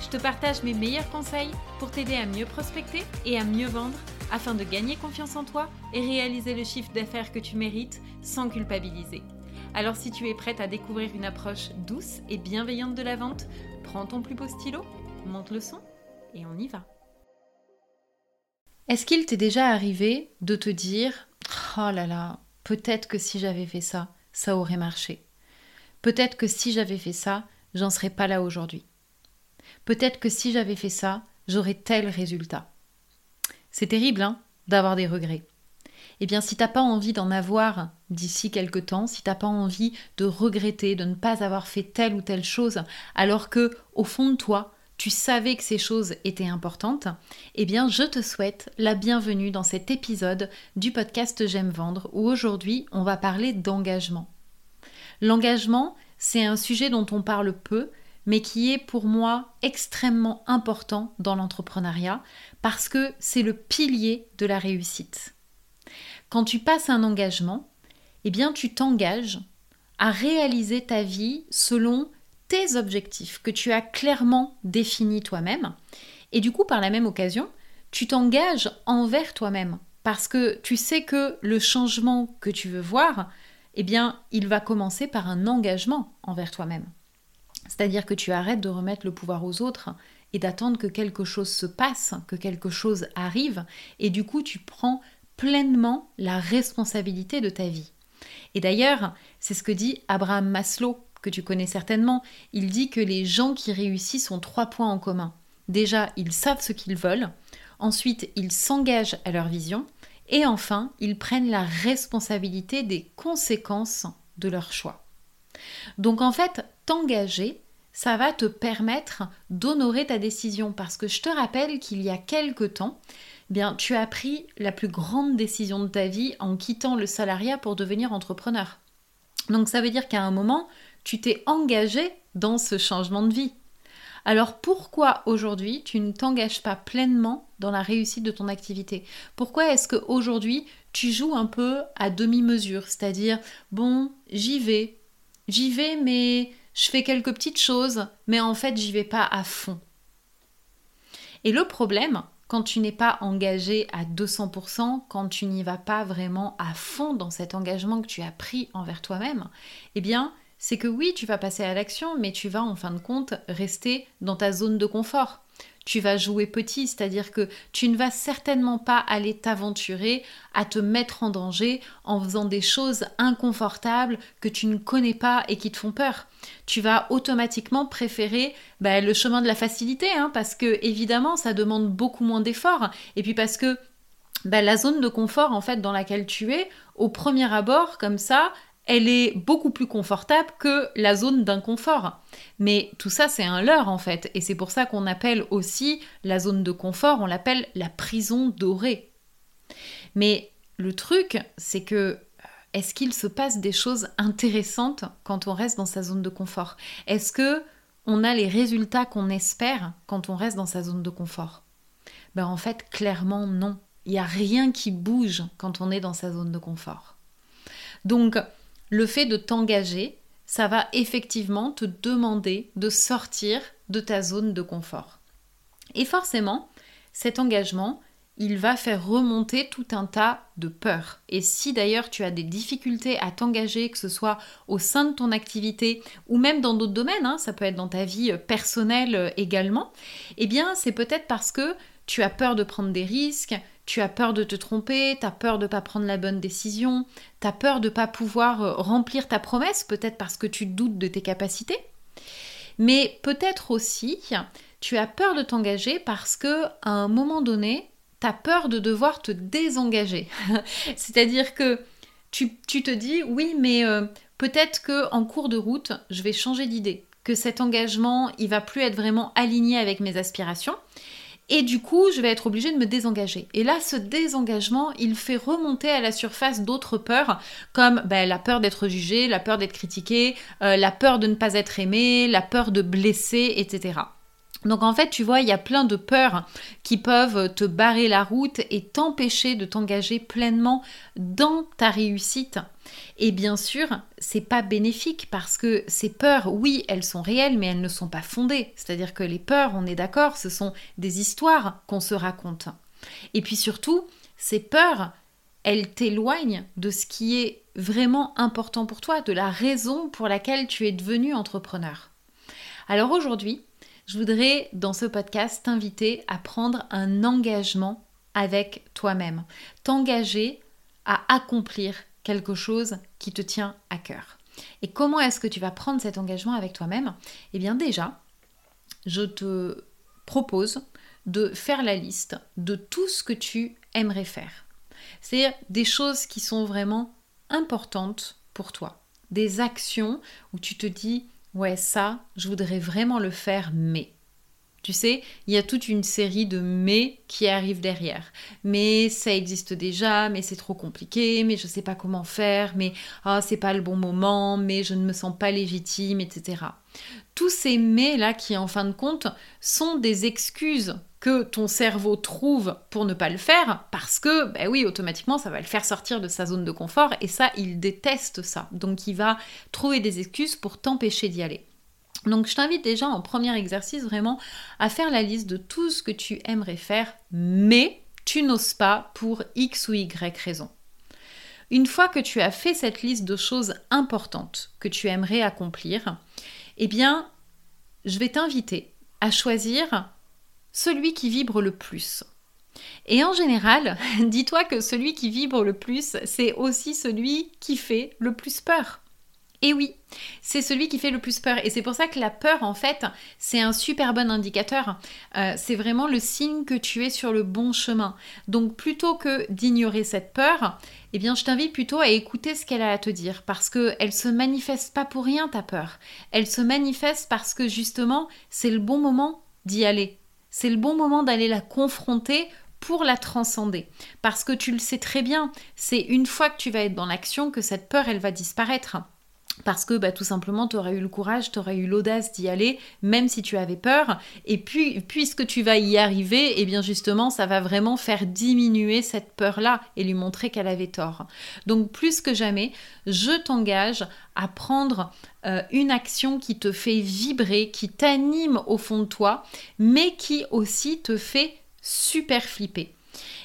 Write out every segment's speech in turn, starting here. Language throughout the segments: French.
Je te partage mes meilleurs conseils pour t'aider à mieux prospecter et à mieux vendre afin de gagner confiance en toi et réaliser le chiffre d'affaires que tu mérites sans culpabiliser. Alors si tu es prête à découvrir une approche douce et bienveillante de la vente, prends ton plus beau stylo, monte le son et on y va. Est-ce qu'il t'est déjà arrivé de te dire Oh là là, peut-être que si j'avais fait ça, ça aurait marché. Peut-être que si j'avais fait ça, j'en serais pas là aujourd'hui. Peut-être que si j'avais fait ça, j'aurais tel résultat. C'est terrible, hein, d'avoir des regrets. Eh bien, si t'as pas envie d'en avoir d'ici quelque temps, si t'as pas envie de regretter de ne pas avoir fait telle ou telle chose, alors que, au fond de toi, tu savais que ces choses étaient importantes, eh bien, je te souhaite la bienvenue dans cet épisode du podcast J'aime vendre, où aujourd'hui, on va parler d'engagement. L'engagement, c'est un sujet dont on parle peu, mais qui est pour moi extrêmement important dans l'entrepreneuriat parce que c'est le pilier de la réussite. Quand tu passes un engagement, eh bien tu t'engages à réaliser ta vie selon tes objectifs que tu as clairement définis toi-même et du coup par la même occasion, tu t'engages envers toi-même parce que tu sais que le changement que tu veux voir, eh bien, il va commencer par un engagement envers toi-même. C'est-à-dire que tu arrêtes de remettre le pouvoir aux autres et d'attendre que quelque chose se passe, que quelque chose arrive, et du coup tu prends pleinement la responsabilité de ta vie. Et d'ailleurs, c'est ce que dit Abraham Maslow, que tu connais certainement. Il dit que les gens qui réussissent ont trois points en commun. Déjà, ils savent ce qu'ils veulent, ensuite, ils s'engagent à leur vision, et enfin, ils prennent la responsabilité des conséquences de leur choix. Donc en fait, t'engager, ça va te permettre d'honorer ta décision parce que je te rappelle qu'il y a quelque temps, eh bien tu as pris la plus grande décision de ta vie en quittant le salariat pour devenir entrepreneur. Donc ça veut dire qu'à un moment, tu t'es engagé dans ce changement de vie. Alors pourquoi aujourd'hui tu ne t'engages pas pleinement dans la réussite de ton activité? Pourquoi est-ce qu'aujourd'hui tu joues un peu à demi-mesure? C'est-à-dire, bon, j'y vais, J'y vais, mais je fais quelques petites choses, mais en fait, j'y vais pas à fond. Et le problème, quand tu n'es pas engagé à 200%, quand tu n'y vas pas vraiment à fond dans cet engagement que tu as pris envers toi-même, eh bien, c'est que oui, tu vas passer à l'action, mais tu vas en fin de compte rester dans ta zone de confort tu vas jouer petit, c'est-à-dire que tu ne vas certainement pas aller t'aventurer à te mettre en danger en faisant des choses inconfortables que tu ne connais pas et qui te font peur. Tu vas automatiquement préférer bah, le chemin de la facilité, hein, parce que évidemment ça demande beaucoup moins d'efforts, et puis parce que bah, la zone de confort en fait dans laquelle tu es, au premier abord comme ça, elle est beaucoup plus confortable que la zone d'inconfort. Mais tout ça, c'est un leurre en fait. Et c'est pour ça qu'on appelle aussi la zone de confort, on l'appelle la prison dorée. Mais le truc, c'est que euh, est-ce qu'il se passe des choses intéressantes quand on reste dans sa zone de confort? Est-ce que on a les résultats qu'on espère quand on reste dans sa zone de confort? Ben en fait, clairement non. Il n'y a rien qui bouge quand on est dans sa zone de confort. Donc, le fait de t'engager, ça va effectivement te demander de sortir de ta zone de confort. Et forcément, cet engagement, il va faire remonter tout un tas de peurs. Et si d'ailleurs tu as des difficultés à t'engager, que ce soit au sein de ton activité ou même dans d'autres domaines, hein, ça peut être dans ta vie personnelle également, eh bien c'est peut-être parce que tu as peur de prendre des risques, tu as peur de te tromper, tu as peur de ne pas prendre la bonne décision, tu as peur de ne pas pouvoir euh, remplir ta promesse, peut-être parce que tu doutes de tes capacités. Mais peut-être aussi, tu as peur de t'engager parce que à un moment donné, tu as peur de devoir te désengager. C'est-à-dire que tu, te dis oui, mais euh, peut-être que en cours de route, je vais changer d'idée, que cet engagement, il va plus être vraiment aligné avec mes aspirations. Et du coup, je vais être obligée de me désengager. Et là, ce désengagement, il fait remonter à la surface d'autres peurs, comme ben, la peur d'être jugée, la peur d'être critiquée, euh, la peur de ne pas être aimée, la peur de blesser, etc. Donc en fait, tu vois, il y a plein de peurs qui peuvent te barrer la route et t'empêcher de t'engager pleinement dans ta réussite. Et bien sûr, c'est pas bénéfique parce que ces peurs, oui, elles sont réelles, mais elles ne sont pas fondées. C'est-à-dire que les peurs, on est d'accord, ce sont des histoires qu'on se raconte. Et puis surtout, ces peurs, elles t'éloignent de ce qui est vraiment important pour toi, de la raison pour laquelle tu es devenu entrepreneur. Alors aujourd'hui, je voudrais dans ce podcast t'inviter à prendre un engagement avec toi-même, t'engager à accomplir quelque chose qui te tient à cœur. Et comment est-ce que tu vas prendre cet engagement avec toi-même? Eh bien déjà, je te propose de faire la liste de tout ce que tu aimerais faire. C'est-à-dire des choses qui sont vraiment importantes pour toi. Des actions où tu te dis ouais, ça, je voudrais vraiment le faire, mais. Tu sais, il y a toute une série de mais qui arrivent derrière. Mais ça existe déjà, mais c'est trop compliqué, mais je ne sais pas comment faire, mais ah, c'est pas le bon moment, mais je ne me sens pas légitime, etc. Tous ces mais là qui en fin de compte sont des excuses que ton cerveau trouve pour ne pas le faire parce que, ben oui, automatiquement, ça va le faire sortir de sa zone de confort et ça, il déteste ça. Donc, il va trouver des excuses pour t'empêcher d'y aller. Donc, je t'invite déjà en premier exercice vraiment à faire la liste de tout ce que tu aimerais faire, mais tu n'oses pas pour X ou Y raison. Une fois que tu as fait cette liste de choses importantes que tu aimerais accomplir, eh bien, je vais t'inviter à choisir celui qui vibre le plus. Et en général, dis-toi que celui qui vibre le plus, c'est aussi celui qui fait le plus peur. Et oui, c'est celui qui fait le plus peur. Et c'est pour ça que la peur, en fait, c'est un super bon indicateur. Euh, c'est vraiment le signe que tu es sur le bon chemin. Donc plutôt que d'ignorer cette peur, eh bien, je t'invite plutôt à écouter ce qu'elle a à te dire. Parce qu'elle se manifeste pas pour rien, ta peur. Elle se manifeste parce que justement, c'est le bon moment d'y aller. C'est le bon moment d'aller la confronter pour la transcender. Parce que tu le sais très bien, c'est une fois que tu vas être dans l'action que cette peur, elle va disparaître parce que bah, tout simplement tu aurais eu le courage, tu aurais eu l'audace d'y aller, même si tu avais peur. Et puis, puisque tu vas y arriver, et eh bien justement, ça va vraiment faire diminuer cette peur-là et lui montrer qu'elle avait tort. Donc, plus que jamais, je t'engage à prendre euh, une action qui te fait vibrer, qui t'anime au fond de toi, mais qui aussi te fait super flipper.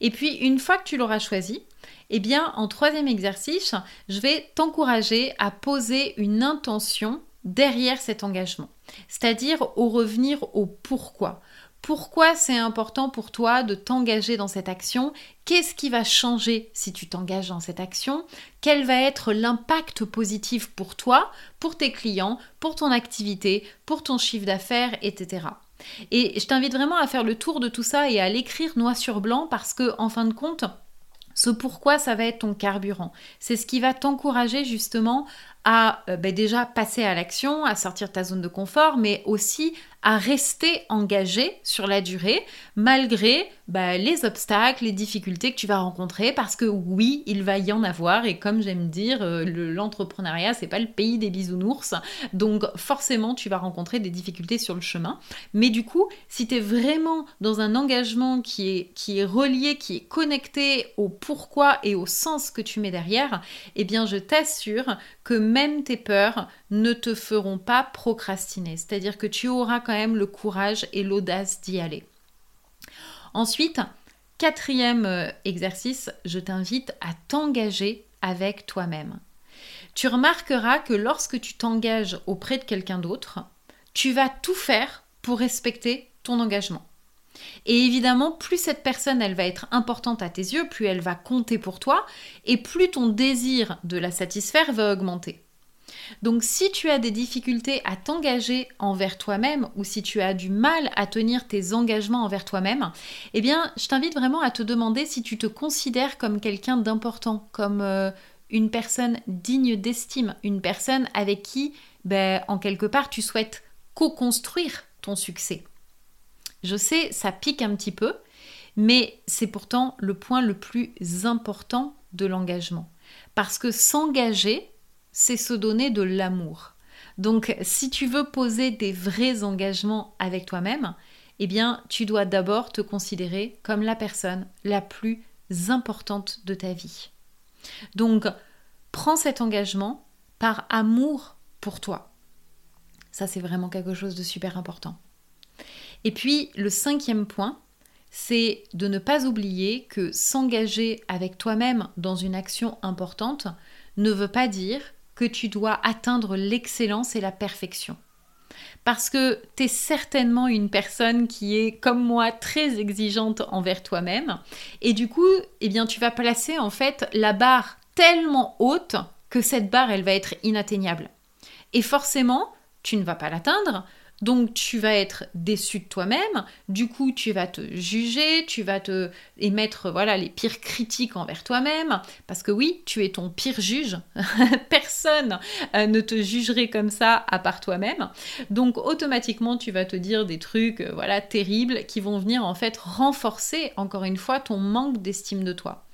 Et puis, une fois que tu l'auras choisi, eh bien, en troisième exercice, je vais t'encourager à poser une intention derrière cet engagement, c'est-à-dire au revenir au pourquoi. Pourquoi c'est important pour toi de t'engager dans cette action? Qu'est-ce qui va changer si tu t'engages dans cette action? Quel va être l'impact positif pour toi, pour tes clients, pour ton activité, pour ton chiffre d'affaires, etc. Et je t'invite vraiment à faire le tour de tout ça et à l'écrire noir sur blanc parce que, en fin de compte, ce pourquoi ça va être ton carburant. C'est ce qui va t'encourager justement à euh, ben déjà passer à l'action, à sortir de ta zone de confort, mais aussi à rester engagé sur la durée, malgré bah, les obstacles, les difficultés que tu vas rencontrer, parce que oui, il va y en avoir, et comme j'aime dire, euh, l'entrepreneuriat, c'est pas le pays des bisounours, donc forcément, tu vas rencontrer des difficultés sur le chemin. Mais du coup, si tu es vraiment dans un engagement qui est, qui est relié, qui est connecté au pourquoi et au sens que tu mets derrière, eh bien, je t'assure que même tes peurs ne te feront pas procrastiner. C'est-à-dire que tu auras quand même le courage et l'audace d'y aller. Ensuite, quatrième euh, exercice, je t'invite à t'engager avec toi-même. Tu remarqueras que lorsque tu t'engages auprès de quelqu'un d'autre, tu vas tout faire pour respecter ton engagement. Et évidemment, plus cette personne elle va être importante à tes yeux, plus elle va compter pour toi et plus ton désir de la satisfaire va augmenter. Donc si tu as des difficultés à t'engager envers toi-même ou si tu as du mal à tenir tes engagements envers toi-même, eh bien je t'invite vraiment à te demander si tu te considères comme quelqu'un d'important, comme euh, une personne digne d'estime, une personne avec qui, ben, en quelque part, tu souhaites co-construire ton succès. Je sais, ça pique un petit peu, mais c'est pourtant le point le plus important de l'engagement. Parce que s'engager, c'est se donner de l'amour. Donc si tu veux poser des vrais engagements avec toi-même, eh bien tu dois d'abord te considérer comme la personne la plus importante de ta vie. Donc prends cet engagement par amour pour toi. Ça c'est vraiment quelque chose de super important. Et puis le cinquième point, c'est de ne pas oublier que s'engager avec toi-même dans une action importante ne veut pas dire que tu dois atteindre l'excellence et la perfection. Parce que tu es certainement une personne qui est, comme moi, très exigeante envers toi-même. Et du coup, eh bien, tu vas placer en fait la barre tellement haute que cette barre, elle va être inatteignable. Et forcément, tu ne vas pas l'atteindre donc tu vas être déçu de toi-même, du coup tu vas te juger, tu vas te émettre voilà les pires critiques envers toi-même parce que oui, tu es ton pire juge. Personne euh, ne te jugerait comme ça à part toi-même. Donc automatiquement tu vas te dire des trucs euh, voilà terribles qui vont venir en fait renforcer encore une fois ton manque d'estime de toi.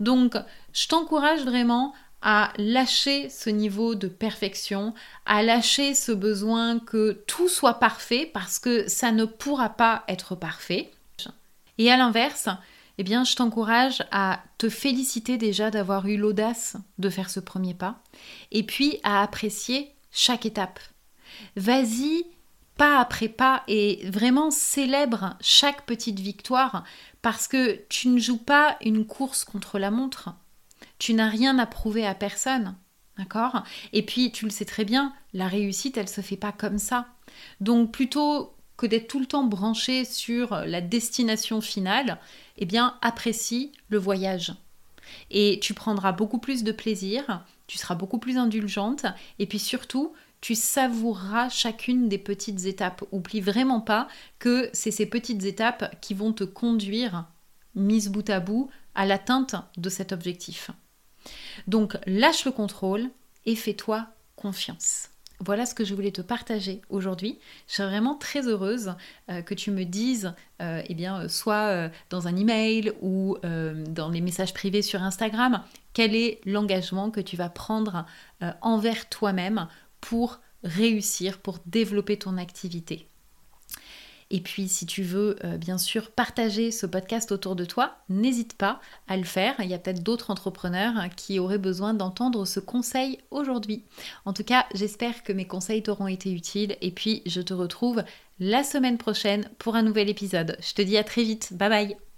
Donc je t'encourage vraiment à lâcher ce niveau de perfection, à lâcher ce besoin que tout soit parfait parce que ça ne pourra pas être parfait. Et à l'inverse, eh bien, je t'encourage à te féliciter déjà d'avoir eu l'audace de faire ce premier pas et puis à apprécier chaque étape. Vas-y pas après pas et vraiment célèbre chaque petite victoire parce que tu ne joues pas une course contre la montre. Tu n'as rien à prouver à personne. D'accord? Et puis, tu le sais très bien, la réussite, elle se fait pas comme ça. Donc, plutôt que d'être tout le temps branché sur la destination finale, eh bien, apprécie le voyage. Et tu prendras beaucoup plus de plaisir, tu seras beaucoup plus indulgente, et puis surtout, tu savoureras chacune des petites étapes. Oublie vraiment pas que c'est ces petites étapes qui vont te conduire, mise bout à bout, à l'atteinte de cet objectif. Donc lâche le contrôle et fais-toi confiance. Voilà ce que je voulais te partager aujourd'hui. Je serais vraiment très heureuse euh, que tu me dises, euh, eh bien, euh, soit dans un email ou dans les messages privés sur Instagram, quel est l'engagement que tu vas prendre envers toi-même pour réussir, pour développer ton activité. Et puis si tu veux euh, bien sûr partager ce podcast autour de toi, n'hésite pas à le faire. Il y a peut-être d'autres entrepreneurs qui auraient besoin d'entendre ce conseil aujourd'hui. En tout cas, j'espère que mes conseils t'auront été utiles et puis je te retrouve la semaine prochaine pour un nouvel épisode. Je te dis à très vite. Bye bye